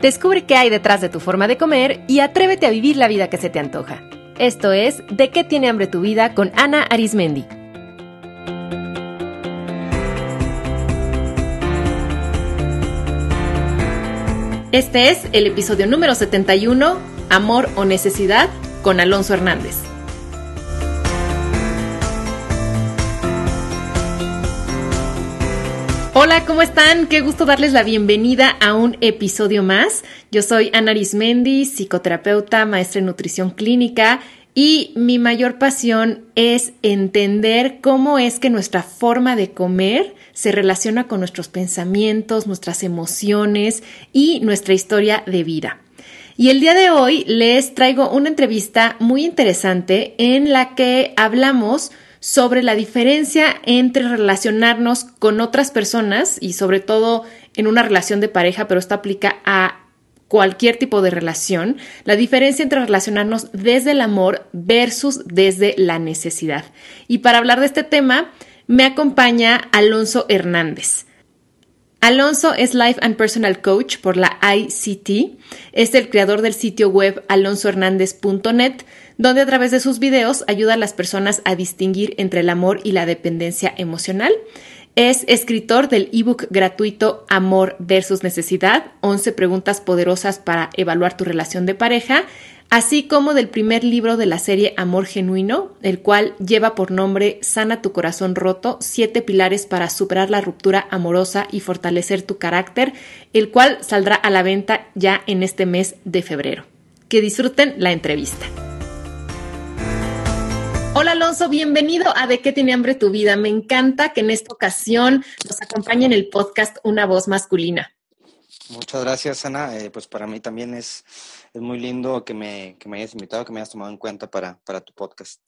Descubre qué hay detrás de tu forma de comer y atrévete a vivir la vida que se te antoja. Esto es De qué tiene hambre tu vida con Ana Arismendi. Este es el episodio número 71, Amor o Necesidad, con Alonso Hernández. Hola, ¿cómo están? Qué gusto darles la bienvenida a un episodio más. Yo soy Ana Arismendi, psicoterapeuta, maestra en nutrición clínica y mi mayor pasión es entender cómo es que nuestra forma de comer se relaciona con nuestros pensamientos, nuestras emociones y nuestra historia de vida. Y el día de hoy les traigo una entrevista muy interesante en la que hablamos sobre la diferencia entre relacionarnos con otras personas y sobre todo en una relación de pareja, pero esto aplica a cualquier tipo de relación, la diferencia entre relacionarnos desde el amor versus desde la necesidad. Y para hablar de este tema, me acompaña Alonso Hernández. Alonso es Life and Personal Coach por la ICT. Es el creador del sitio web alonsohernandez.net, donde a través de sus videos ayuda a las personas a distinguir entre el amor y la dependencia emocional. Es escritor del ebook gratuito Amor versus Necesidad, 11 preguntas poderosas para evaluar tu relación de pareja, así como del primer libro de la serie Amor Genuino, el cual lleva por nombre Sana tu corazón roto, siete pilares para superar la ruptura amorosa y fortalecer tu carácter, el cual saldrá a la venta ya en este mes de febrero. Que disfruten la entrevista. Hola Alonso, bienvenido a De qué tiene hambre tu vida. Me encanta que en esta ocasión nos acompañe en el podcast una voz masculina. Muchas gracias, Ana. Eh, pues para mí también es, es muy lindo que me, que me hayas invitado, que me hayas tomado en cuenta para, para tu podcast.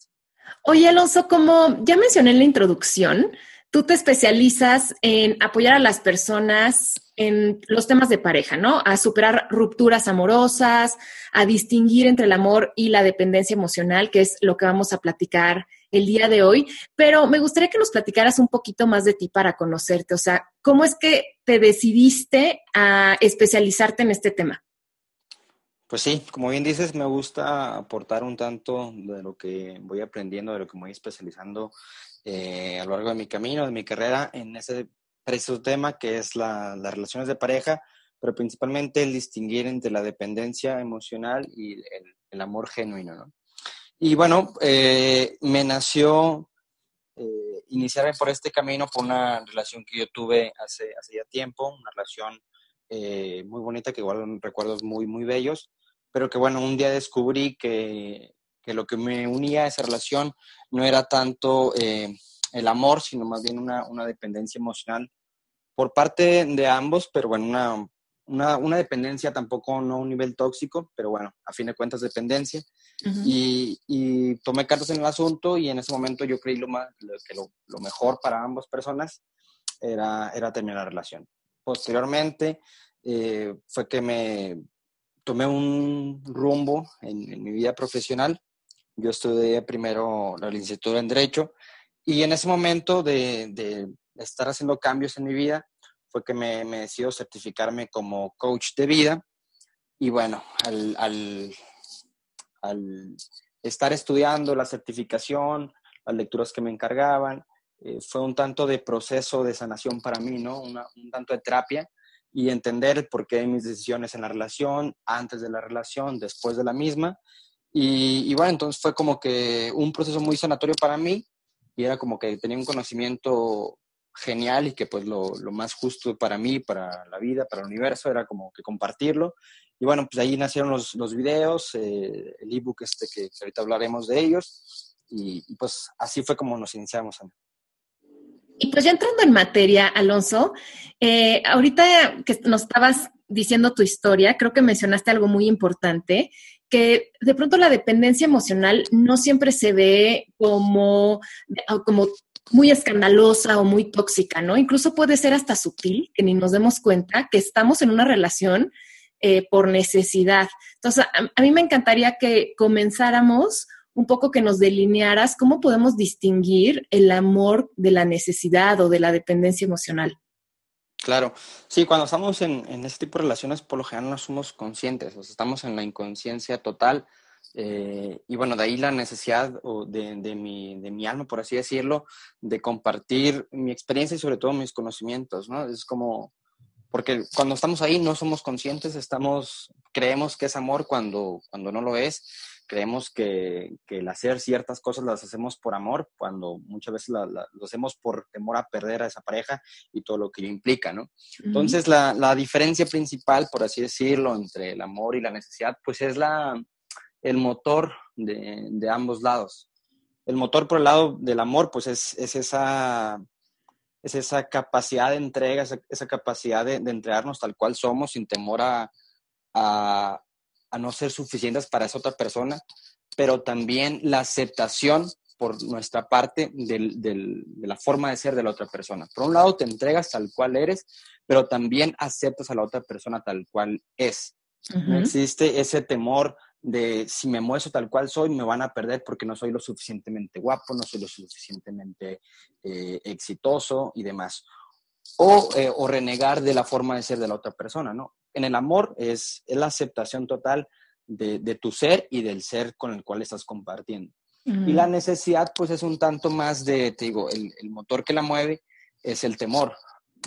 Oye, Alonso, como ya mencioné en la introducción, tú te especializas en apoyar a las personas en los temas de pareja, ¿no? A superar rupturas amorosas, a distinguir entre el amor y la dependencia emocional, que es lo que vamos a platicar el día de hoy. Pero me gustaría que nos platicaras un poquito más de ti para conocerte. O sea, ¿cómo es que te decidiste a especializarte en este tema? Pues sí, como bien dices, me gusta aportar un tanto de lo que voy aprendiendo, de lo que me voy especializando eh, a lo largo de mi camino, de mi carrera, en ese preciso tema que es las relaciones de pareja, pero principalmente el distinguir entre la dependencia emocional y el, amor genuino. Y bueno, eh, me nació eh, iniciarme por este camino por una relación que yo tuve hace, hace ya tiempo, una relación muy bonita que igual recuerdos muy, muy bellos pero que bueno, un día descubrí que, que lo que me unía a esa relación no era tanto eh, el amor, sino más bien una, una, dependencia emocional por parte de ambos, pero bueno, una, una, una, dependencia tampoco, no un nivel tóxico, pero bueno, a fin de cuentas dependencia. y, y, tomé cartas en el asunto y en ese momento yo creí lo más, que lo, lo mejor para ambas personas era, era terminar la relación. Posteriormente eh, fue que me tomé un rumbo en, mi vida profesional. Yo estudié primero la licenciatura en Derecho y en ese momento de, estar haciendo cambios en mi vida fue que me, me certificarme como coach de vida. Y bueno, al, al, estar estudiando la certificación, las lecturas que me encargaban, eh, fue un tanto de proceso de sanación para mí, ¿no? un tanto de terapia y entender por qué mis decisiones en la relación, antes de la relación, después de la misma. Y, bueno, entonces fue como que un proceso muy sanatorio para mí y era como que tenía un conocimiento genial y que pues lo, lo, más justo para mí, para la vida, para el universo, era como que compartirlo. Y bueno, pues ahí nacieron los, los videos, eh, el ebook este que, ahorita hablaremos de ellos. Y, y, pues así fue como nos iniciamos. Y pues ya entrando en materia, Alonso, eh, ahorita que nos estabas diciendo tu historia, creo que mencionaste algo muy importante, que de pronto la dependencia emocional no siempre se ve como, como muy escandalosa o muy tóxica, ¿no? Incluso puede ser hasta sutil, que ni nos demos cuenta que estamos en una relación eh, por necesidad. Entonces, a, mí me encantaría que comenzáramos un poco que nos delinearas cómo podemos distinguir el amor de la necesidad o de la dependencia emocional. Claro, sí, cuando estamos en, en este tipo de relaciones, por lo general no somos conscientes, o estamos en la inconsciencia total. Eh, y bueno, de ahí la necesidad de, de, mi, de mi alma, por así decirlo, de compartir mi experiencia y sobre todo mis conocimientos, ¿no? Es como, porque cuando estamos ahí no somos conscientes, estamos, creemos que es amor cuando, cuando no lo es creemos que, el hacer ciertas cosas las hacemos por amor, cuando muchas veces lo hacemos por temor a perder a esa pareja y todo lo que implica, ¿no? Entonces, la, diferencia principal, por así decirlo, entre el amor y la necesidad, pues es la, el motor de, ambos lados. El motor por el lado del amor, pues es, esa es esa capacidad de entrega, esa, capacidad de, entregarnos tal cual somos sin temor a, a no ser suficientes para esa otra persona, pero también la aceptación por nuestra parte de la forma de ser de la otra persona. Por un lado, te entregas tal cual eres, pero también aceptas a la otra persona tal cual es. No existe ese temor de si me muestro tal cual soy, me van a perder porque no soy lo suficientemente guapo, no soy lo suficientemente eh, exitoso y demás. O, eh, o, renegar de la forma de ser de la otra persona, ¿no? En el amor es, la aceptación total de, tu ser y del ser con el cual estás compartiendo. Y la necesidad, pues es un tanto más de, te digo, el, motor que la mueve es el temor.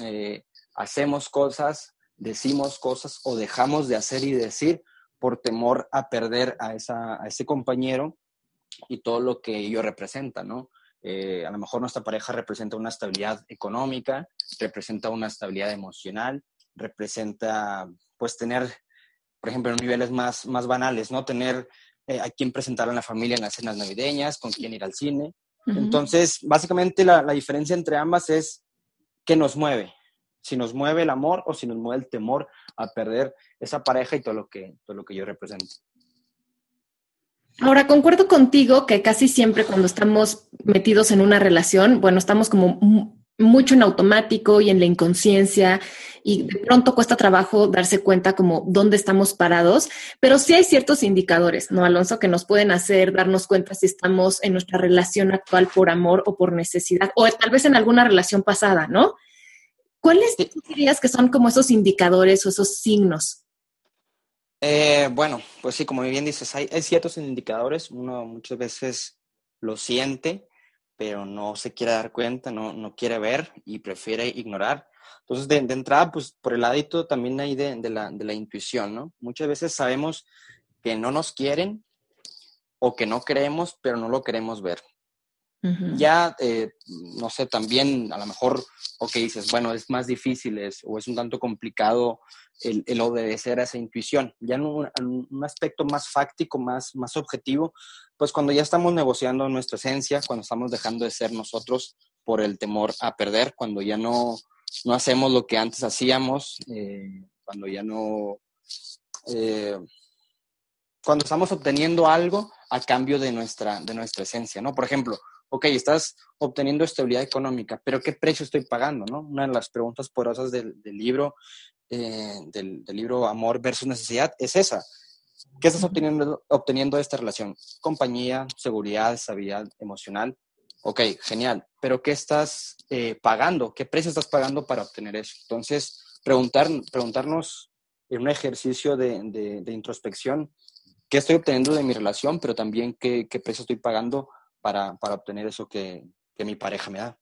Eh, hacemos cosas, decimos cosas o dejamos de hacer y decir por temor a perder a, esa, a ese compañero y todo lo que ello representa, ¿no? Eh, a lo mejor nuestra pareja representa una estabilidad económica, representa una estabilidad emocional, representa, pues, tener, por ejemplo, en niveles más, más banales, ¿no? Tener eh, a quién presentar a la familia en las cenas navideñas, con quién ir al cine. Entonces, básicamente la, diferencia entre ambas es qué nos mueve. Si nos mueve el amor o si nos mueve el temor a perder esa pareja y todo lo que, todo lo que yo represento. Ahora, concuerdo contigo que casi siempre cuando estamos metidos en una relación, bueno, estamos como mucho en automático y en la inconsciencia y de pronto cuesta trabajo darse cuenta como dónde estamos parados, pero sí hay ciertos indicadores, ¿no, Alonso? Que nos pueden hacer darnos cuenta si estamos en nuestra relación actual por amor o por necesidad, o tal vez en alguna relación pasada, ¿no? ¿Cuáles dirías que son como esos indicadores o esos signos? Eh, bueno, pues sí, como bien dices, hay, hay ciertos indicadores, uno muchas veces lo siente, pero no se quiere dar cuenta, no, no quiere ver y prefiere ignorar. Entonces, de, entrada, pues por el ladito también hay de, de, la, de la intuición, ¿no? Muchas veces sabemos que no nos quieren o que no queremos, pero no lo queremos ver. Ya, eh, no sé, también a lo mejor, o que dices, bueno, es más difícil es, o es un tanto complicado el, obedecer a esa intuición. Ya en un, un, aspecto más fáctico, más, más objetivo, pues cuando ya estamos negociando nuestra esencia, cuando estamos dejando de ser nosotros por el temor a perder, cuando ya no, no hacemos lo que antes hacíamos, eh, cuando ya no... Eh, cuando estamos obteniendo algo a cambio de nuestra, de nuestra esencia, ¿no? Por ejemplo, ok, estás obteniendo estabilidad económica, pero ¿qué precio estoy pagando, no? Una de las preguntas poderosas del, libro, eh, del, libro Amor versus Necesidad es esa. ¿Qué estás obteniendo, obteniendo de esta relación? Compañía, seguridad, estabilidad emocional. Ok, genial. Pero ¿qué estás eh, pagando? ¿Qué precio estás pagando para obtener eso? Entonces, preguntar, preguntarnos en un ejercicio de, introspección, ¿qué estoy obteniendo de mi relación? Pero también qué, qué precio estoy pagando para, obtener eso que, mi pareja me da.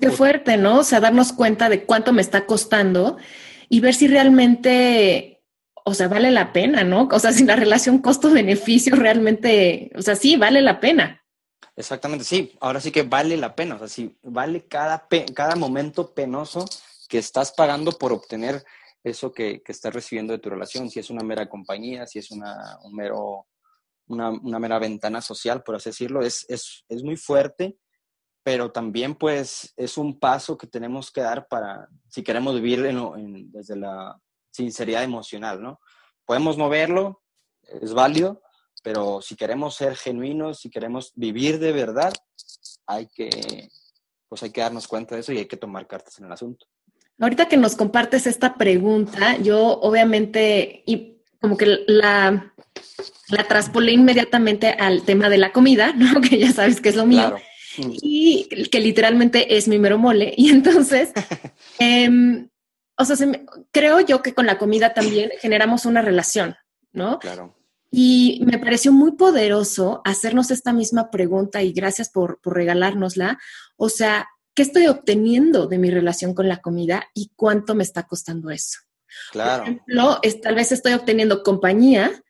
qué fuerte, ¿no? O sea, darnos cuenta de cuánto me está costando y ver si realmente, o sea, vale la pena, ¿no? O sea, si la relación costo-beneficio realmente, o sea, sí, vale la pena. Exactamente, sí. Ahora sí que vale la pena. O sea, sí, vale cada, cada momento penoso que estás pagando por obtener eso que, que, estás recibiendo de tu relación. Si es una mera compañía, si es una, un mero, una, mera ventana social, por así decirlo, es, es, es muy fuerte, pero también pues es un paso que tenemos que dar para, si queremos vivir desde la sinceridad emocional, ¿no? Podemos moverlo, es válido, pero si queremos ser genuinos, si queremos vivir de verdad, hay que, pues hay que darnos cuenta de eso y hay que tomar cartas en el asunto. Ahorita que nos compartes esta pregunta, yo obviamente, como que la, la traspolé inmediatamente al tema de la comida, ¿no? Que ya sabes que es lo mío. Y que literalmente es mi mero mole. Y entonces, eh, o sea, creo yo que con la comida también generamos una relación, ¿no? Claro. Y me pareció muy poderoso hacernos esta misma pregunta y gracias por, por regalárnosla. O sea, ¿qué estoy obteniendo de mi relación con la comida y cuánto me está costando eso? Claro. Por ejemplo, es, tal vez estoy obteniendo compañía,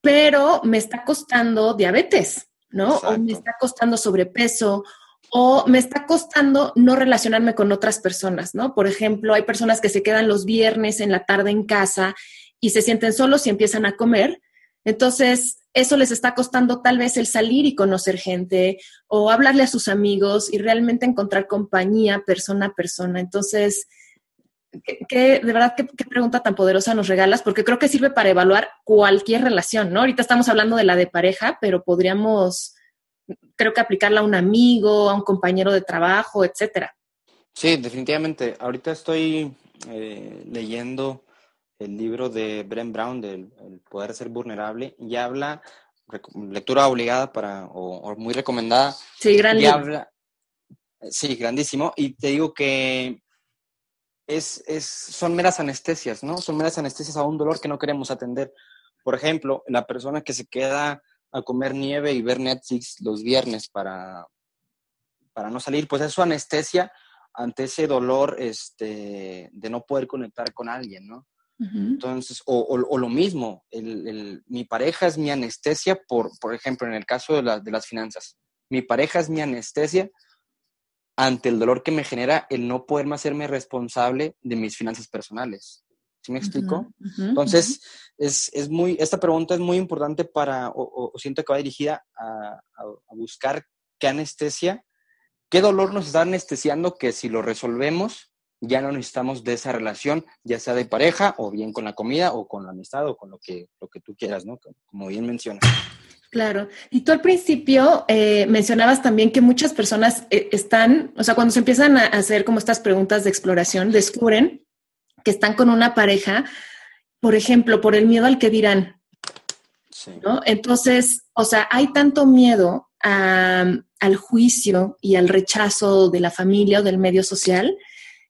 pero me está costando diabetes, ¿no? O me está costando sobrepeso, o me está costando no relacionarme con otras personas, ¿no? Por ejemplo, hay personas que se quedan los viernes en la tarde en casa y se sienten solos y empiezan a comer, entonces, eso les está costando tal vez el salir y conocer gente o hablarle a sus amigos y realmente encontrar compañía persona a persona. Entonces, ¿qué, de verdad, qué, pregunta tan poderosa nos regalas, porque creo que sirve para evaluar cualquier relación, ¿no? Ahorita estamos hablando de la de pareja, pero podríamos, creo que aplicarla a un amigo, a un compañero de trabajo, etcétera. Sí, definitivamente. Ahorita estoy eh, leyendo el libro de Brent Brown, del el Poder Ser Vulnerable, y habla, lectura obligada para, o, muy recomendada. Sí, gran habla, Sí, grandísimo. Y te digo que es, es, son meras anestesias, ¿no? Son meras anestesias a un dolor que no queremos atender. Por ejemplo, la persona que se queda a comer nieve y ver Netflix los viernes para, para no salir, pues es su anestesia ante ese dolor este, de no poder conectar con alguien, ¿no? Entonces, o, lo mismo, mi pareja es mi anestesia, por, por ejemplo, en el caso de, de las finanzas, mi pareja es mi anestesia ante el dolor que me genera el no poderme hacerme responsable de mis finanzas personales. ¿Sí me explico? Entonces, es, es, muy, esta pregunta es muy importante para, o, siento que va dirigida a, a, buscar qué anestesia, qué dolor nos está anestesiando que si lo resolvemos, ya no necesitamos de esa relación, ya sea de pareja o bien con la comida o con la amistad o con lo que, lo que tú quieras, ¿no? Como bien mencionas. Claro. Y tú al principio eh, mencionabas también que muchas personas eh, están, o sea, cuando se empiezan a hacer como estas preguntas de exploración, descubren que están con una pareja, por ejemplo, por el miedo al que dirán. Sí. ¿no? Entonces, o sea, hay tanto miedo al juicio y al rechazo de la familia o del medio social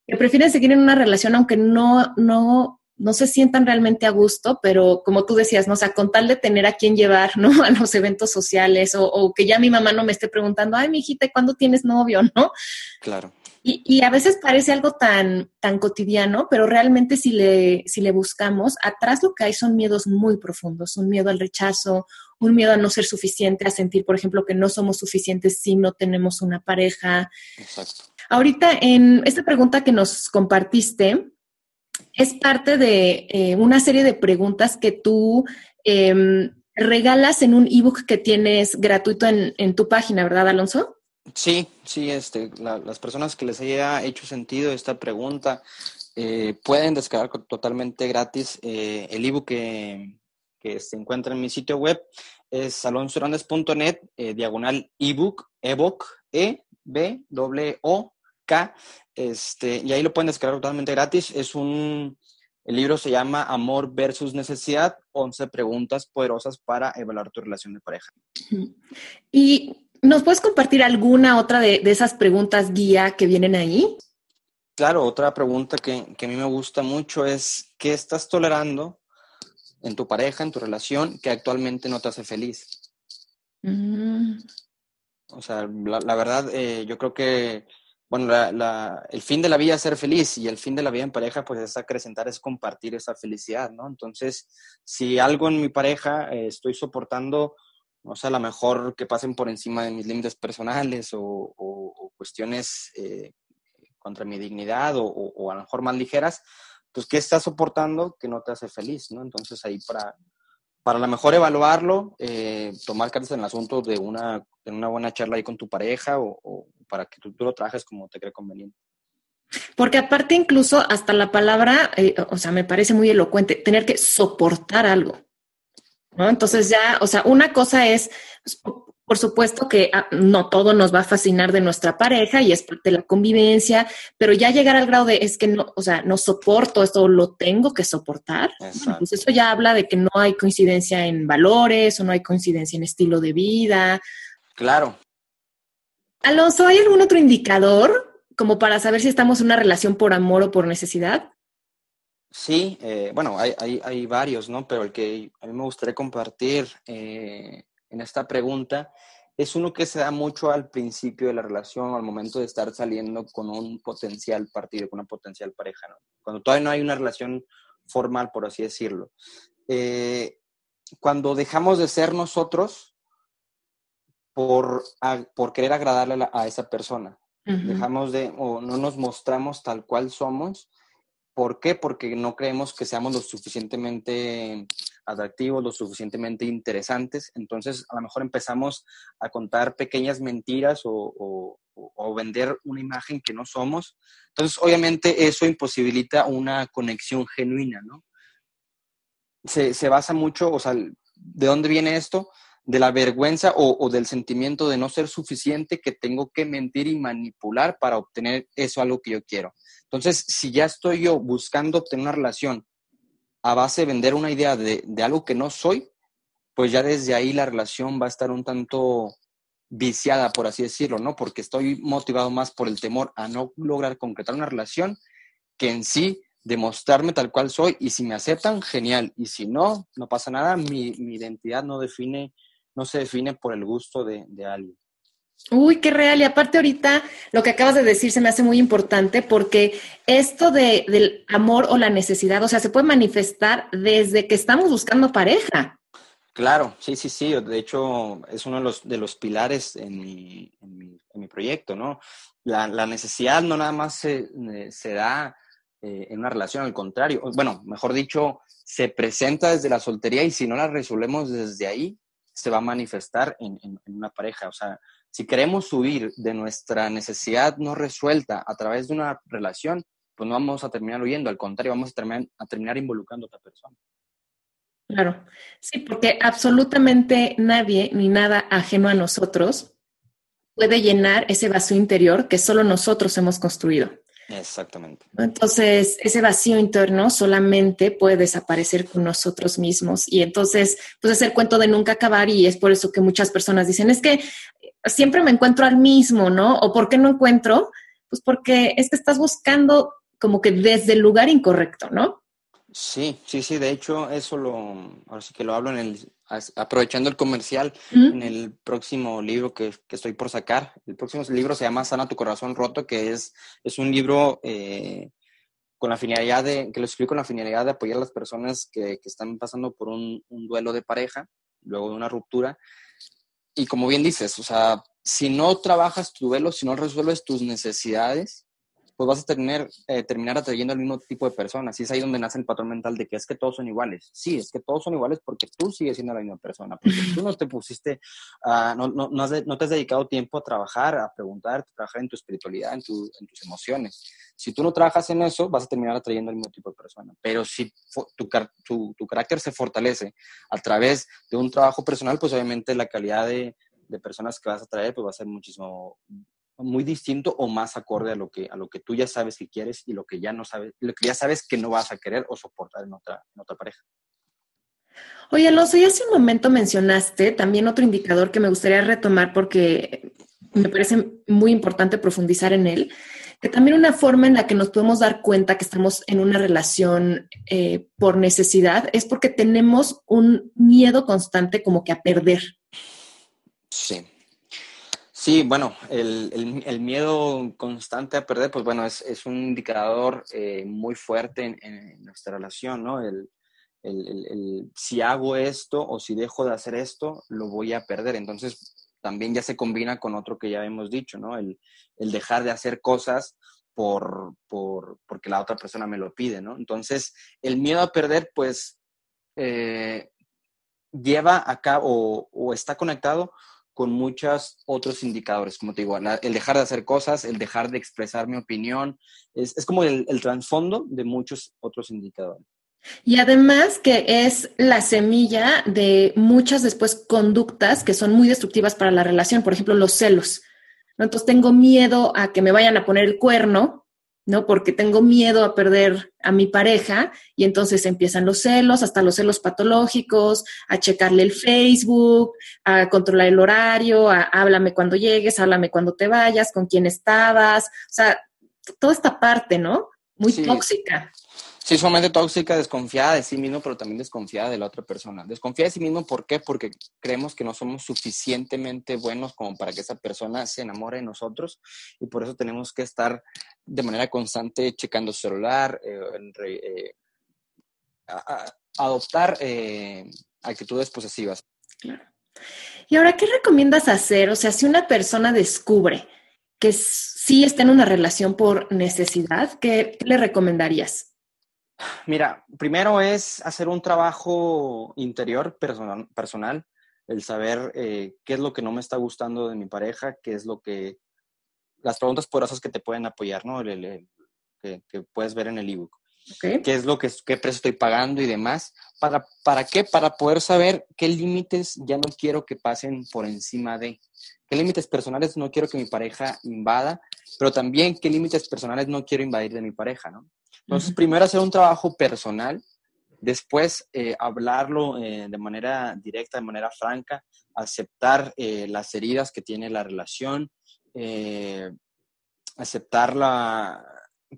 que prefieren seguir en una relación aunque no, no, no se sientan realmente a gusto, pero como tú decías, ¿no? O sea, con tal de tener a quién llevar, ¿no? A los eventos sociales o, que ya mi mamá no me esté preguntando, ay, mi hijita, ¿cuándo tienes novio, no? Claro. Y, y, a veces parece algo tan, tan cotidiano, pero realmente si le, si le buscamos, atrás lo que hay son miedos muy profundos, un miedo al rechazo, un miedo a no ser suficiente, a sentir, por ejemplo, que no somos suficientes si no tenemos una pareja. Exacto. Ahorita en esta pregunta que nos compartiste, es parte de eh, una serie de preguntas que tú em, regalas en un ebook que tienes gratuito en, tu página, ¿verdad, Alonso? Sí, sí, este, las personas que les haya hecho sentido esta pregunta eh, pueden descargar totalmente gratis eh, el ebook que, que, se encuentra en mi sitio web. Es alonsohernandez.net, diagonal ebook, ebook, E, B, O, K, este, y ahí lo pueden descargar totalmente gratis. Es un, el libro se llama Amor versus Necesidad, 11 preguntas poderosas para evaluar tu relación de pareja. ¿Y nos puedes compartir alguna otra de, esas preguntas guía que vienen ahí? Claro, otra pregunta que, a mí me gusta mucho es, ¿qué estás tolerando en tu pareja, en tu relación, que actualmente no te hace feliz? Mm. O sea, la, verdad, eh, yo creo que bueno, el fin de la vida es ser feliz y el fin de la vida en pareja pues es acrecentar, es compartir esa felicidad, ¿no? Entonces, si algo en mi pareja eh, estoy soportando, o sea, a lo mejor que pasen por encima de mis límites personales o, cuestiones eh, contra mi dignidad o, a lo mejor más ligeras, pues ¿qué estás soportando que no te hace feliz, ¿no? Entonces ahí para, para a lo mejor evaluarlo, eh, tomar cartas en el asunto de una, de una buena charla ahí con tu pareja o para que tú, lo trajes como te cree conveniente. Porque aparte incluso hasta la palabra, eh, o sea, me parece muy elocuente, tener que soportar algo. ¿no? Entonces ya, o sea, una cosa es, por supuesto que ah, no todo nos va a fascinar de nuestra pareja y es parte de la convivencia, pero ya llegar al grado de es que no, o sea, no soporto esto, lo tengo que soportar. pues eso ya habla de que no hay coincidencia en valores o no hay coincidencia en estilo de vida. Claro, Alonso, ¿hay algún otro indicador como para saber si estamos en una relación por amor o por necesidad? Sí, eh, bueno, hay, hay, hay, varios, ¿no? Pero el que a mí me gustaría compartir eh, en esta pregunta es uno que se da mucho al principio de la relación, al momento de estar saliendo con un potencial partido, con una potencial pareja, ¿no? Cuando todavía no hay una relación formal, por así decirlo. Eh, cuando dejamos de ser nosotros por, por querer agradarle a, esa persona. Dejamos de, o no nos mostramos tal cual somos. ¿Por qué? Porque no creemos que seamos lo suficientemente atractivos, lo suficientemente interesantes. Entonces, a lo mejor empezamos a contar pequeñas mentiras o, vender una imagen que no somos. Entonces, obviamente, eso imposibilita una conexión genuina, ¿no? Se, se basa mucho, o sea, ¿de dónde viene esto? De la vergüenza o, del sentimiento de no ser suficiente que tengo que mentir y manipular para obtener eso algo que yo quiero. Entonces, si ya estoy yo buscando obtener una relación a base de vender una idea de, algo que no soy, pues ya desde ahí la relación va a estar un tanto viciada, por así decirlo, ¿no? Porque estoy motivado más por el temor a no lograr concretar una relación que en sí demostrarme tal cual soy y si me aceptan, genial. Y si no, no pasa nada, mi, mi identidad no define no se define por el gusto de, alguien. Uy, qué real. Y aparte ahorita lo que acabas de decir se me hace muy importante porque esto de, del amor o la necesidad, o sea, se puede manifestar desde que estamos buscando pareja. Claro, sí, sí, sí. De hecho, es uno de los, de los pilares en mi, en mi, en mi proyecto, ¿no? La, la, necesidad no nada más se, se da eh, en una relación, al contrario. Bueno, mejor dicho, se presenta desde la soltería y si no la resolvemos desde ahí, se va a manifestar en, una pareja. O sea, si queremos subir de nuestra necesidad no resuelta a través de una relación, pues no vamos a terminar huyendo, al contrario, vamos a terminar, a terminar involucrando a otra persona. Claro, sí, porque absolutamente nadie ni nada ajeno a nosotros puede llenar ese vacío interior que solo nosotros hemos construido. Exactamente. Entonces, ese vacío interno solamente puede desaparecer con nosotros mismos. Y entonces, pues es el cuento de nunca acabar y es por eso que muchas personas dicen, es que siempre me encuentro al mismo, ¿no? ¿O por qué no encuentro? Pues porque es que estás buscando como que desde el lugar incorrecto, ¿no? Sí, sí, sí, de hecho eso lo, ahora sí que lo hablo en el, aprovechando el comercial, en el próximo libro que, estoy por sacar. El próximo libro se llama Sana tu corazón roto, que es, es un libro eh, con la finalidad de, que lo escribo con la finalidad de apoyar a las personas que, que están pasando por un, un, duelo de pareja, luego de una ruptura. Y como bien dices, o sea, si no trabajas tu duelo, si no resuelves tus necesidades, pues vas a tener, eh, terminar atrayendo al mismo tipo de personas. Y es ahí donde nace el patrón mental de que es que todos son iguales. Sí, es que todos son iguales porque tú sigues siendo la misma persona, porque tú no te pusiste, uh, no, no, no, has no, te has dedicado tiempo a trabajar, a preguntar, a trabajar en tu espiritualidad, en, tu, en, tus emociones. Si tú no trabajas en eso, vas a terminar atrayendo al mismo tipo de persona. Pero si tu, tu, tu carácter se fortalece a través de un trabajo personal, pues obviamente la calidad de, de personas que vas a traer pues va a ser muchísimo muy distinto o más acorde a lo que a lo que tú ya sabes que quieres y lo que ya no sabes, lo que ya sabes que no vas a querer o soportar en otra, en otra pareja. Oye, Alonso, y hace un momento mencionaste también otro indicador que me gustaría retomar porque me parece muy importante profundizar en él, que también una forma en la que nos podemos dar cuenta que estamos en una relación eh, por necesidad es porque tenemos un miedo constante como que a perder. Sí. Sí, bueno, el, el, miedo constante a perder, pues bueno, es, es un indicador eh, muy fuerte en, nuestra relación, ¿no? El, el, si hago esto o si dejo de hacer esto, lo voy a perder. Entonces, también ya se combina con otro que ya hemos dicho, ¿no? El, dejar de hacer cosas por, por, porque la otra persona me lo pide, ¿no? Entonces, el miedo a perder, pues, eh, lleva a cabo o está conectado con muchos otros indicadores, como te digo, el dejar de hacer cosas, el dejar de expresar mi opinión, es, como el, el trasfondo de muchos otros indicadores. Y además que es la semilla de muchas después conductas que son muy destructivas para la relación, por ejemplo, los celos. Entonces tengo miedo a que me vayan a poner el cuerno ¿no? Porque tengo miedo a perder a mi pareja y entonces empiezan los celos, hasta los celos patológicos, a checarle el Facebook, a controlar el horario, a háblame cuando llegues, háblame cuando te vayas, con quién estabas, o sea, toda esta parte, ¿no? Muy tóxica. Sí, sumamente tóxica, desconfiada de sí mismo, pero también desconfiada de la otra persona. Desconfía de sí mismo, ¿por qué? Porque creemos que no somos suficientemente buenos como para que esa persona se enamore de nosotros y por eso tenemos que estar de manera constante checando celular, eh, eh, adoptar eh, actitudes posesivas. Claro. Y ahora, ¿qué recomiendas hacer? O sea, si una persona descubre que sí está en una relación por necesidad, ¿qué le recomendarías? Mira, primero es hacer un trabajo interior personal, personal el saber eh, qué es lo que no me está gustando de mi pareja, qué es lo que, las preguntas poderosas que te pueden apoyar, ¿no? que, puedes ver en el ebook. ¿Qué es lo que, qué precio estoy pagando y demás? ¿Para, ¿Para qué? Para poder saber qué límites ya no quiero que pasen por encima de. ¿Qué límites personales no quiero que mi pareja invada? Pero también qué límites personales no quiero invadir de mi pareja, ¿no? Entonces, primero hacer un trabajo personal, después eh, hablarlo eh, de manera directa, de manera franca, aceptar eh, las heridas que tiene la relación, aceptar la,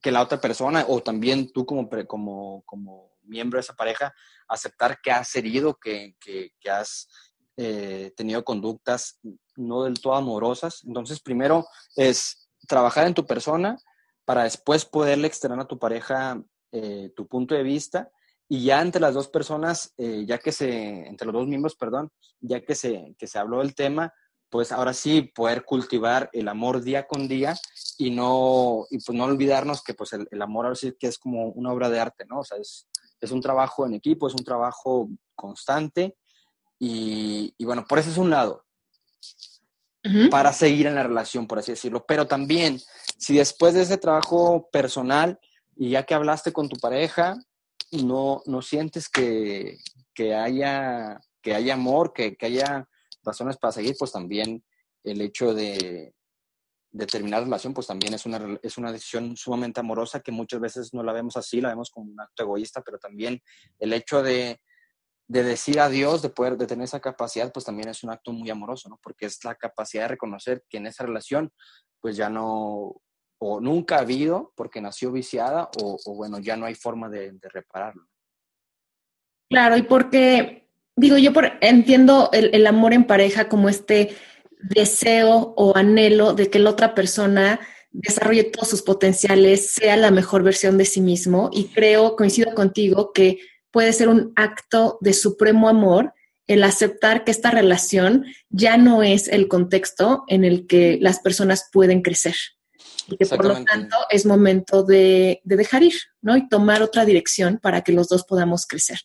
que la otra persona o también tú como, como, como miembro de esa pareja, aceptar que has herido, que, que, que has tenido conductas no del todo amorosas. Entonces, primero es trabajar en tu persona, para después poderle externar a tu pareja eh, tu punto de vista y ya entre las dos personas, eh, ya que se, entre los dos miembros, perdón, ya que se, que se habló del tema, pues ahora sí poder cultivar el amor día con día y no, y pues no olvidarnos que pues el, amor ahora sí que es como una obra de arte, ¿no? O sea, es, es un trabajo en equipo, es un trabajo constante y, y bueno, por eso es un lado para seguir en la relación, por así decirlo. Pero también, si después de ese trabajo personal y ya que hablaste con tu pareja, no, no sientes que, haya, que haya amor, que, haya razones para seguir, pues también el hecho de, de terminar la relación, pues también es una, es una decisión sumamente amorosa que muchas veces no la vemos así, la vemos como un acto egoísta, pero también el hecho de, de decir adiós, de poder de tener esa capacidad, pues también es un acto muy amoroso, ¿no? Porque es la capacidad de reconocer que en esa relación, pues ya no, o nunca ha habido, porque nació viciada, o, bueno, ya no hay forma de, repararlo. Claro, y porque, digo, yo por, entiendo el, el amor en pareja como este deseo o anhelo de que la otra persona desarrolle todos sus potenciales, sea la mejor versión de sí mismo, y creo, coincido contigo, que puede ser un acto de supremo amor el aceptar que esta relación ya no es el contexto en el que las personas pueden crecer. Y que por lo tanto es momento de, dejar ir, ¿no? Y tomar otra dirección para que los dos podamos crecer.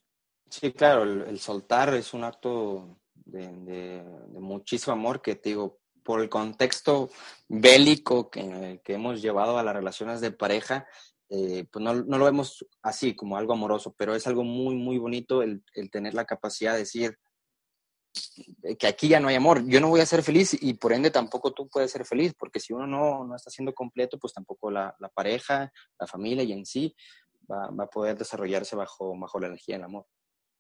Sí, claro, el, soltar es un acto de, muchísimo amor que te digo, por el contexto bélico que, que hemos llevado a las relaciones de pareja, eh, pues no, lo vemos así como algo amoroso, pero es algo muy, muy bonito el, tener la capacidad de decir que aquí ya no hay amor. Yo no voy a ser feliz y por ende tampoco tú puedes ser feliz, porque si uno no, está siendo completo, pues tampoco la, pareja, la familia y en sí va, a poder desarrollarse bajo, bajo la energía del amor.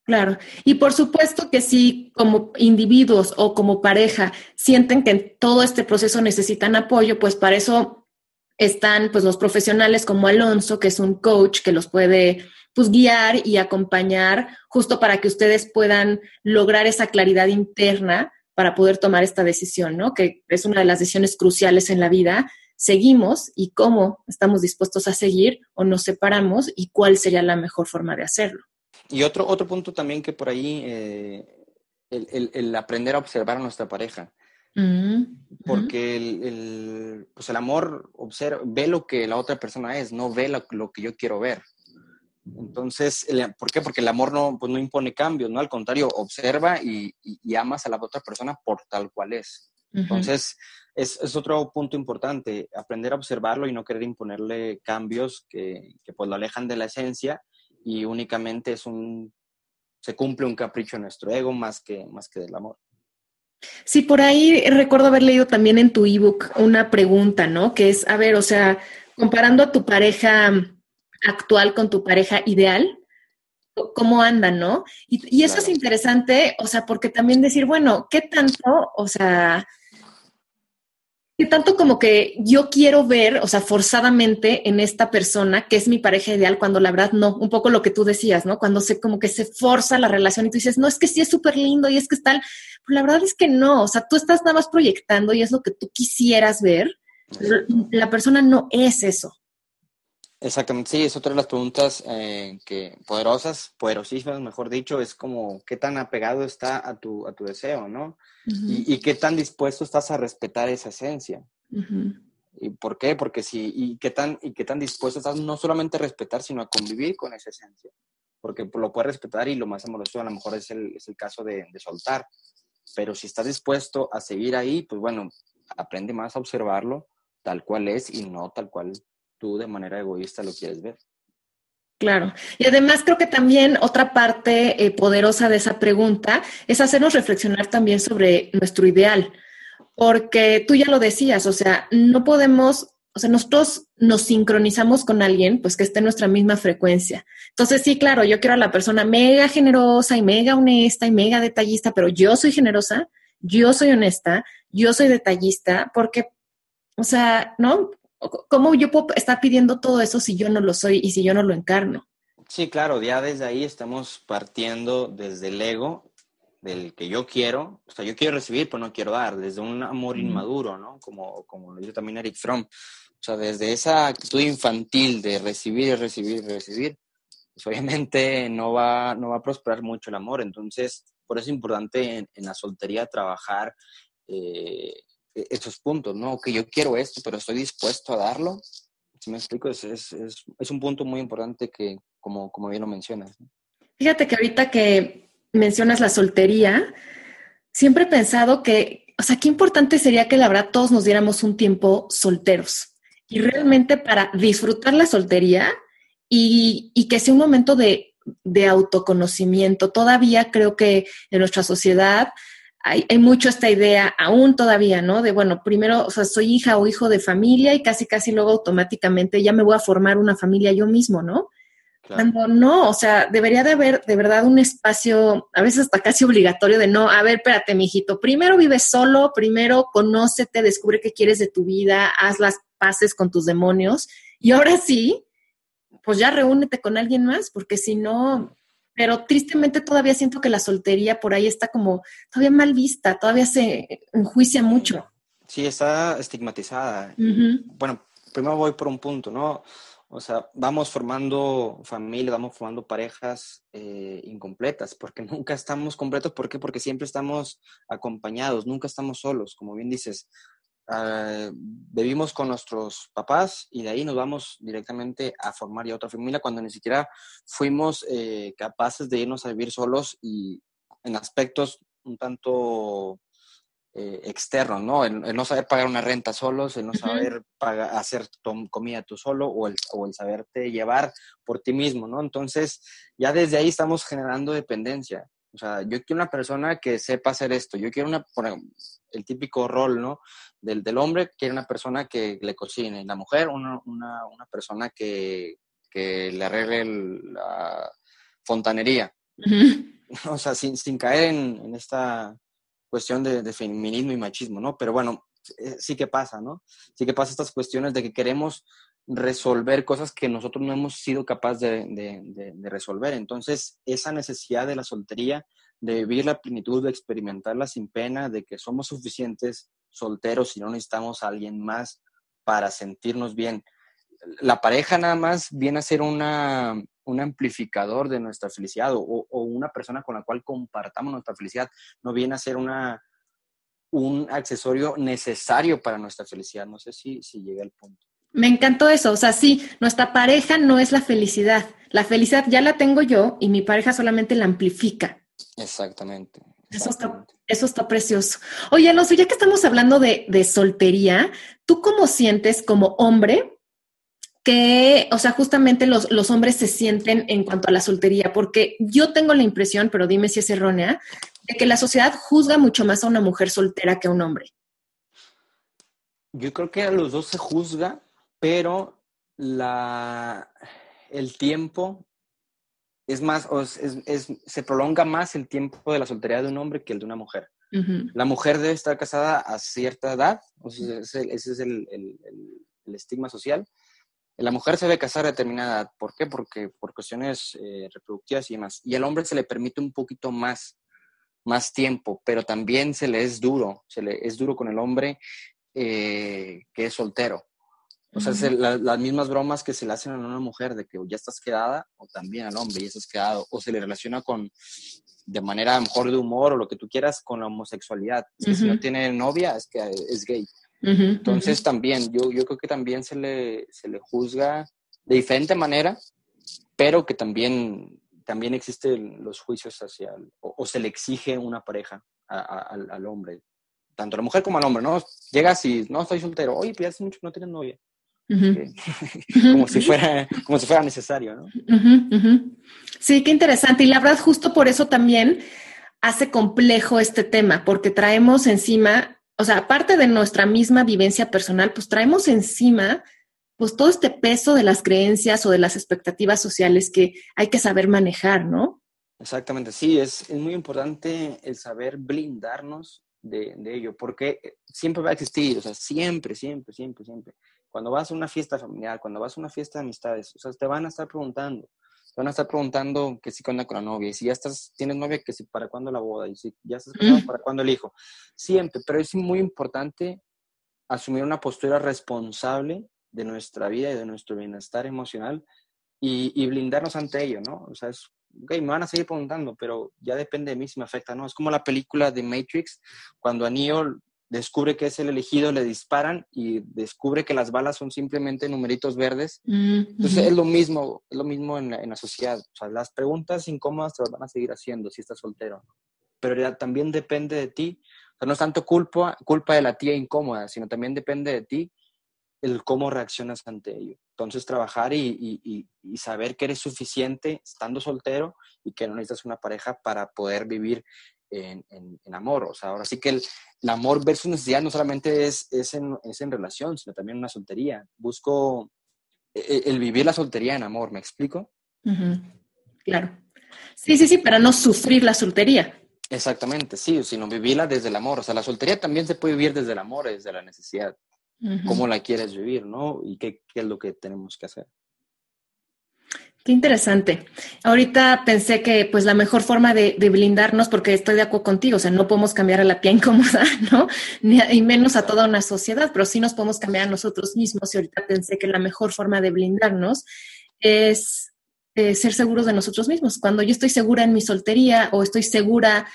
Claro, y por supuesto que si como individuos o como pareja sienten que en todo este proceso necesitan apoyo, pues para eso están pues los profesionales como Alonso, que es un coach que los puede pues guiar y acompañar justo para que ustedes puedan lograr esa claridad interna para poder tomar esta decisión, ¿no? Que es una de las decisiones cruciales en la vida. Seguimos y cómo estamos dispuestos a seguir o nos separamos y cuál sería la mejor forma de hacerlo. Y otro, otro punto también que por ahí, eh, el, aprender a observar a nuestra pareja. Mm, porque el, pues el amor observa, ve lo que la otra persona es, no ve lo, que yo quiero ver. Entonces, ¿por qué? Porque el amor no, pues no impone cambios, ¿no? Al contrario, observa y, amas a la otra persona por tal cual es. Entonces, es, es, otro punto importante, aprender a observarlo y no querer imponerle cambios que, que, pues lo alejan de la esencia y únicamente es un, se cumple un capricho en nuestro ego más que, más que del amor. Sí, por ahí recuerdo haber leído también en tu ebook una pregunta, ¿no? Que es, a ver, o sea, comparando a tu pareja actual con tu pareja ideal, ¿cómo andan, no? Y, eso es interesante, o sea, porque también decir, bueno, ¿qué tanto, o sea, Y tanto como que yo quiero ver, o sea, forzadamente en esta persona que es mi pareja ideal, cuando la verdad no, un poco lo que tú decías, ¿no? Cuando se como que se forza la relación y tú dices, no, es que sí es súper lindo y es que es tal, pues la verdad es que no, o sea, tú estás nada más proyectando y es lo que tú quisieras ver, la persona no es eso. Exactamente, sí, es otra de las preguntas eh, que poderosas, poderosísimas, mejor dicho, es como qué tan apegado está a tu, a tu deseo, ¿no? y, qué tan dispuesto estás a respetar esa esencia. ¿Y por qué? Porque si, y qué tan, y qué tan dispuesto estás no solamente a respetar, sino a convivir con esa esencia. Porque lo puedes respetar y lo más amoroso a lo mejor es el, es el caso de, de soltar. Pero si estás dispuesto a seguir ahí, pues bueno, aprende más a observarlo tal cual es y no tal cual tú de manera egoísta lo quieres ver. Claro. Y además creo que también otra parte eh, poderosa de esa pregunta es hacernos reflexionar también sobre nuestro ideal, porque tú ya lo decías, o sea, no podemos, o sea, nosotros nos sincronizamos con alguien, pues que esté en nuestra misma frecuencia. Entonces, sí, claro, yo quiero a la persona mega generosa y mega honesta y mega detallista, pero yo soy generosa, yo soy honesta, yo soy detallista, porque, o sea, ¿no? ¿Cómo yo puedo estar pidiendo todo eso si yo no lo soy y si yo no lo encarno? Sí, claro, ya desde ahí estamos partiendo desde el ego, del que yo quiero, o sea, yo quiero recibir, pero no quiero dar, desde un amor inmaduro, ¿no? Como, como lo dice también Eric Fromm. O sea, desde esa actitud infantil de recibir y recibir y recibir, pues obviamente no va, no va a prosperar mucho el amor. Entonces, por eso es importante en, la soltería trabajar eh, esos puntos, ¿no? Que yo quiero esto, pero estoy dispuesto a darlo. Si me explico, es, es, es, un punto muy importante que, como, como bien lo mencionas. Fíjate que ahorita que mencionas la soltería, siempre he pensado que, o sea, qué importante sería que la verdad todos nos diéramos un tiempo solteros y realmente para disfrutar la soltería y, y que sea un momento de, de autoconocimiento. Todavía creo que en nuestra sociedad hay, mucho esta idea aún todavía, ¿no? De, bueno, primero, o sea, soy hija o hijo de familia y casi, casi luego automáticamente ya me voy a formar una familia yo mismo, ¿no? Cuando no, o sea, debería de haber de verdad un espacio, a veces hasta casi obligatorio de no, a ver, espérate, mijito, primero vive solo, primero conócete, descubre qué quieres de tu vida, haz las paces con tus demonios y ahora sí, pues ya reúnete con alguien más, porque si no, pero tristemente todavía siento que la soltería por ahí está como todavía mal vista, todavía se enjuicia mucho. Sí, está estigmatizada. Bueno, primero voy por un punto, ¿no? O sea, vamos formando familia, vamos formando parejas eh, incompletas, porque nunca estamos completos. ¿Por qué? Porque siempre estamos acompañados, nunca estamos solos, como bien dices. Uh, vivimos con nuestros papás y de ahí nos vamos directamente a formar ya otra familia cuando ni siquiera fuimos eh, capaces de irnos a vivir solos y en aspectos un tanto eh, externos, ¿no? El, no saber pagar una renta solos, el no saber pagar, hacer comida tú solo o el, o el saberte llevar por ti mismo, ¿no? Entonces, ya desde ahí estamos generando dependencia. O sea, yo quiero una persona que sepa hacer esto. Yo quiero una, el típico rol, ¿no? Del, del hombre quiere una persona que le cocine. La mujer, una, una, una persona que, que, le arregle la fontanería. O sea, sin, sin caer en, en, esta cuestión de, de, feminismo y machismo, ¿no? Pero bueno, eh, sí que pasa, ¿no? Sí que pasa estas cuestiones de que queremos resolver cosas que nosotros no hemos sido capaces de, resolver. Entonces, esa necesidad de la soltería, de vivir la plenitud, de experimentarla sin pena, de que somos suficientes solteros y no necesitamos a alguien más para sentirnos bien. La pareja nada más viene a ser una, un amplificador de nuestra felicidad o, una persona con la cual compartamos nuestra felicidad, no viene a ser una, un accesorio necesario para nuestra felicidad. No sé si, si llega al punto. Me encantó eso, o sea, sí, nuestra pareja no es la felicidad. La felicidad ya la tengo yo y mi pareja solamente la amplifica. Exactamente. Eso, está, eso está precioso. Oye, Alonso, ya que estamos hablando de, de soltería, ¿tú cómo sientes como hombre que, o sea, justamente los, los, hombres se sienten en cuanto a la soltería, porque yo tengo la impresión, pero dime si es errónea, de que la sociedad juzga mucho más a una mujer soltera que a un hombre. Yo creo que a los dos se juzga, pero la, el tiempo es más, es, es, se prolonga más el tiempo de la soltería de un hombre que el de una mujer. La mujer debe estar casada a cierta edad, ese, es el, estigma social. La mujer se debe casar a determinada edad. ¿Por qué? Porque por cuestiones eh, reproductivas y demás. Y al hombre se le permite un poquito más, más tiempo, pero también se le es duro, se le es duro con el hombre eh, que es soltero. O sea, las mismas bromas que se le hacen a una mujer de que ya estás quedada, o también al hombre ya estás quedado, o se le relaciona con, de manera mejor de humor o lo que tú quieras, con la homosexualidad. Si no tiene novia, es que es gay. Entonces también, yo, yo creo que también se le, se le juzga de diferente manera, pero que también, también existen los juicios hacia, o, se le exige una pareja al, al, hombre, tanto a la mujer como al hombre, ¿no? Llegas y, no, estoy soltero, oye, pues mucho que no tienes novia. Como, si fuera, como si fuera necesario, ¿no? Sí, qué interesante. Y la verdad, justo por eso también hace complejo este tema, porque traemos encima, o sea, aparte de nuestra misma vivencia personal, pues traemos encima pues todo este peso de las creencias o de las expectativas sociales que hay que saber manejar, ¿no? Exactamente, sí, es, es muy importante el saber blindarnos de, de, ello, porque siempre va a existir, o sea, siempre, siempre, siempre, siempre cuando vas a una fiesta familiar, cuando vas a una fiesta de amistades, o sea, te van a estar preguntando, te van a estar preguntando que si cuándo con la novia, y si ya estás, tienes novia, que si para cuándo la boda, y si ya estás casado, para cuándo el hijo. Siempre, pero es muy importante asumir una postura responsable de nuestra vida y de nuestro bienestar emocional y, blindarnos ante ello, ¿no? O sea, es, ok, me van a seguir preguntando, pero ya depende de mí si me afecta, ¿no? Es como la película de Matrix, cuando a Neo descubre que es el elegido, le disparan y descubre que las balas son simplemente numeritos verdes. Mm, Entonces es lo mismo, es lo mismo en la, sociedad. O sea, las preguntas incómodas te las van a seguir haciendo si estás soltero. Pero ya también depende de ti. O sea, no es tanto culpa, culpa de la tía incómoda, sino también depende de ti el cómo reaccionas ante ello. Entonces, trabajar y, y, saber que eres suficiente estando soltero y que no necesitas una pareja para poder vivir en, amor. O sea, ahora sí que el, amor versus necesidad no solamente es, es, en, es en relación, sino también en una soltería. Busco e, e, el, vivir la soltería en amor, ¿me explico? Claro. Sí, sí, sí, para no sufrir la soltería. Exactamente, sí, sino vivirla desde el amor. O sea, la soltería también se puede vivir desde el amor, desde la necesidad. ¿Cómo la quieres vivir, no? Y qué, qué es lo que tenemos que hacer. Qué interesante. Ahorita pensé que pues la mejor forma de, blindarnos, porque estoy de acuerdo contigo, o sea, no podemos cambiar a la tía incómoda, ¿no? Ni, y menos a toda una sociedad, pero sí nos podemos cambiar a nosotros mismos. Y ahorita pensé que la mejor forma de blindarnos es eh, ser seguros de nosotros mismos. Cuando yo estoy segura en mi soltería o estoy segura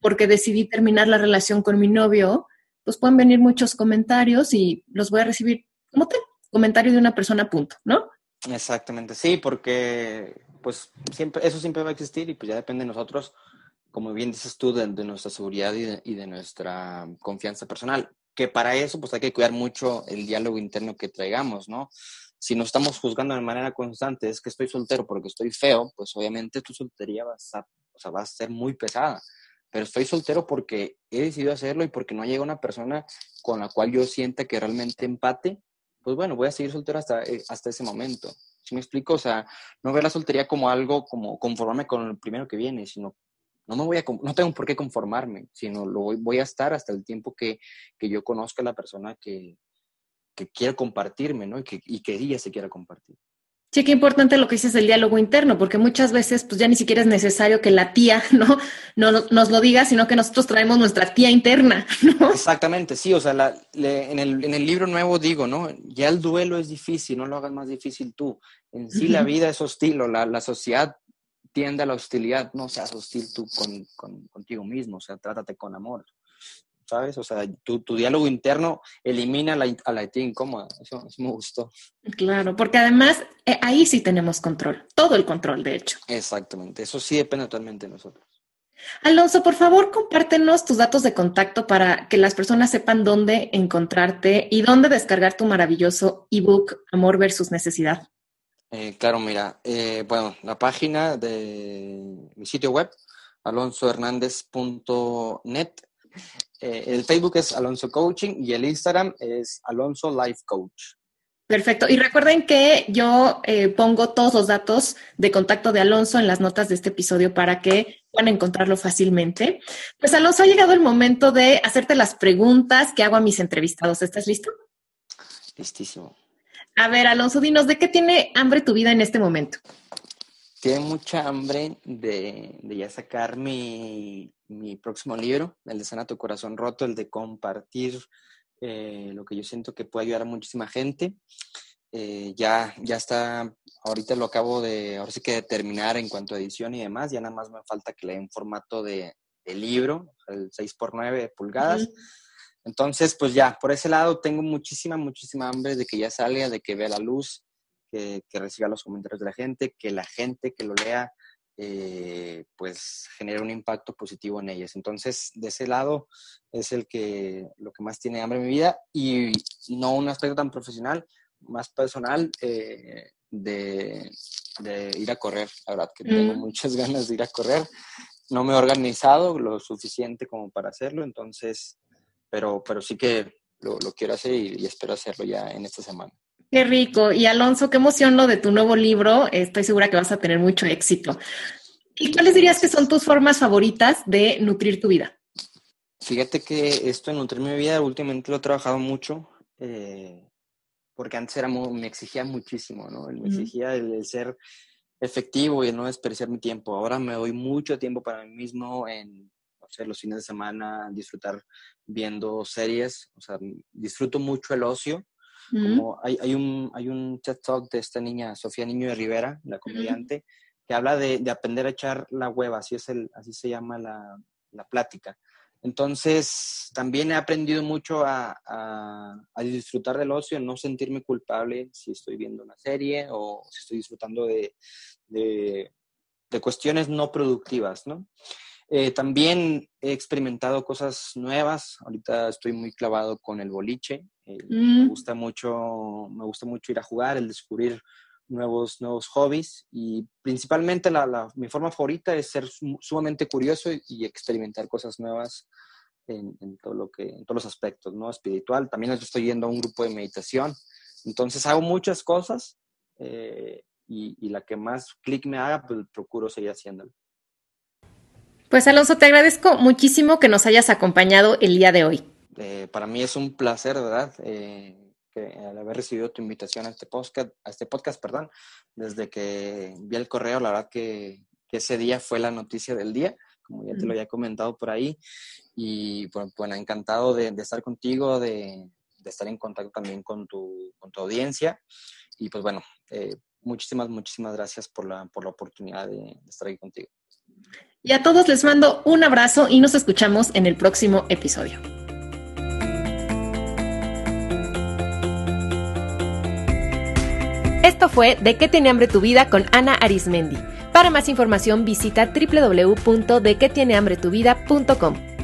porque decidí terminar la relación con mi novio, pues pueden venir muchos comentarios y los voy a recibir como te comentario de una persona, punto, ¿no? Exactamente, sí, porque pues siempre, eso siempre va a existir y pues ya depende de nosotros, como bien dices tú, de, nuestra seguridad y de, nuestra confianza personal, que para eso pues hay que cuidar mucho el diálogo interno que traigamos, ¿no? Si nos estamos juzgando de manera constante, es que estoy soltero porque estoy feo, pues obviamente tu soltería va a, o sea, va a ser muy pesada. Pero estoy soltero porque he decidido hacerlo y porque no llega una persona con la cual yo sienta que realmente empate pues bueno, voy a seguir soltero hasta, eh, hasta ese momento. ¿Sí me explico? O sea, no ver la soltería como algo, como conformarme con el primero que viene, sino no me voy a, no tengo por qué conformarme, sino lo voy, voy a estar hasta el tiempo que, que yo conozca a la persona que, que quiera compartirme, ¿no? Y que, y que se quiera compartir. Sí, qué importante lo que dices del diálogo interno, porque muchas veces pues ya ni siquiera es necesario que la tía no, no nos lo diga, sino que nosotros traemos nuestra tía interna, ¿no? Exactamente, sí, o sea, en, el, en, el, libro nuevo digo, ¿no? Ya el duelo es difícil, no lo hagas más difícil tú. En sí la vida es hostil, o la, la, sociedad tiende a la hostilidad, no seas hostil tú con, con, contigo mismo, o sea, trátate con amor. ¿Sabes? O sea, tu, tu diálogo interno elimina la, a la incómoda. Eso, me gustó. Claro, porque además eh, ahí sí tenemos control, todo el control, de hecho. Exactamente, eso sí depende totalmente de nosotros. Alonso, por favor, compártenos tus datos de contacto para que las personas sepan dónde encontrarte y dónde descargar tu maravilloso ebook Amor versus Necesidad. Eh, claro, mira, eh, bueno, la página de mi sitio web, alonsohernandez.net, eh, el Facebook es Alonso Coaching y el Instagram es Alonso Life Coach. Perfecto. Y recuerden que yo eh, pongo todos los datos de contacto de Alonso en las notas de este episodio para que puedan encontrarlo fácilmente. Pues Alonso, ha llegado el momento de hacerte las preguntas que hago a mis entrevistados. ¿Estás listo? Listísimo. A ver, Alonso, dinos, ¿de qué tiene hambre tu vida en este momento? Tiene mucha hambre de, ya sacar mi, mi, próximo libro, el de Sana tu Corazón Roto, el de compartir eh, lo que yo siento que puede ayudar a muchísima gente. Eh, ya, ya está, ahorita lo acabo de, ahora sí que terminar en cuanto a edición y demás, ya nada más me falta que le den formato de, libro, el 6x9 pulgadas. Entonces, pues ya, por ese lado tengo muchísima, muchísima hambre de que ya salga, de que vea la luz, que, que reciba los comentarios de la gente, que la gente que lo lea eh, pues genera un impacto positivo en ellas. Entonces, de ese lado es el que lo que más tiene hambre en mi vida y no un aspecto tan profesional, más personal eh, de, ir a correr. La verdad que tengo mm. muchas ganas de ir a correr. No me he organizado lo suficiente como para hacerlo, entonces, pero, pero sí que lo, quiero hacer y espero hacerlo ya en esta semana. Qué rico. Y Alonso, qué emoción lo de tu nuevo libro. Estoy segura que vas a tener mucho éxito. ¿Y cuáles dirías que son tus formas favoritas de nutrir tu vida? Fíjate que esto de nutrir mi vida últimamente lo he trabajado mucho, eh, porque antes era me exigía muchísimo, ¿no? Me exigía el, ser efectivo y el no desperdiciar mi tiempo. Ahora me doy mucho tiempo para mí mismo en, no sé, los fines de semana, disfrutar viendo series, o sea, disfruto mucho el ocio como hay, hay, un, hay un TED Talk de esta niña, Sofía Niño de Rivera, la comediante, que habla de, de, aprender a echar la hueva, así, es el, así se llama la, la plática. Entonces, también he aprendido mucho a, a, a, disfrutar del ocio, no sentirme culpable si estoy viendo una serie o si estoy disfrutando de, de, de cuestiones no productivas, ¿no? Eh, también he experimentado cosas nuevas. Ahorita estoy muy clavado con el boliche. Eh, me mm. gusta mucho, me gusta mucho ir a jugar, el descubrir nuevos, nuevos hobbies y principalmente la, mi forma favorita es ser sumamente curioso y, experimentar cosas nuevas en, todo lo que, en todos los aspectos, ¿no? Espiritual. También estoy yendo a un grupo de meditación. Entonces hago muchas cosas eh, y, y, la que más clic me haga, pues procuro seguir haciéndolo. Pues Alonso, te agradezco muchísimo que nos hayas acompañado el día de hoy. Eh, para mí es un placer, ¿verdad? Eh, que al haber recibido tu invitación a este podcast, a este podcast, perdón, desde que vi el correo, la verdad que, ese día fue la noticia del día, como ya te lo había comentado por ahí, y bueno, encantado de, estar contigo, de, estar en contacto también con tu, con tu audiencia, y pues bueno, eh, muchísimas, muchísimas gracias por la, por la oportunidad de estar aquí contigo. Y a todos les mando un abrazo y nos escuchamos en el próximo episodio. Esto fue De qué tiene hambre tu vida con Ana Arismendi. Para más información visita www.dequetienehambretuvida.com.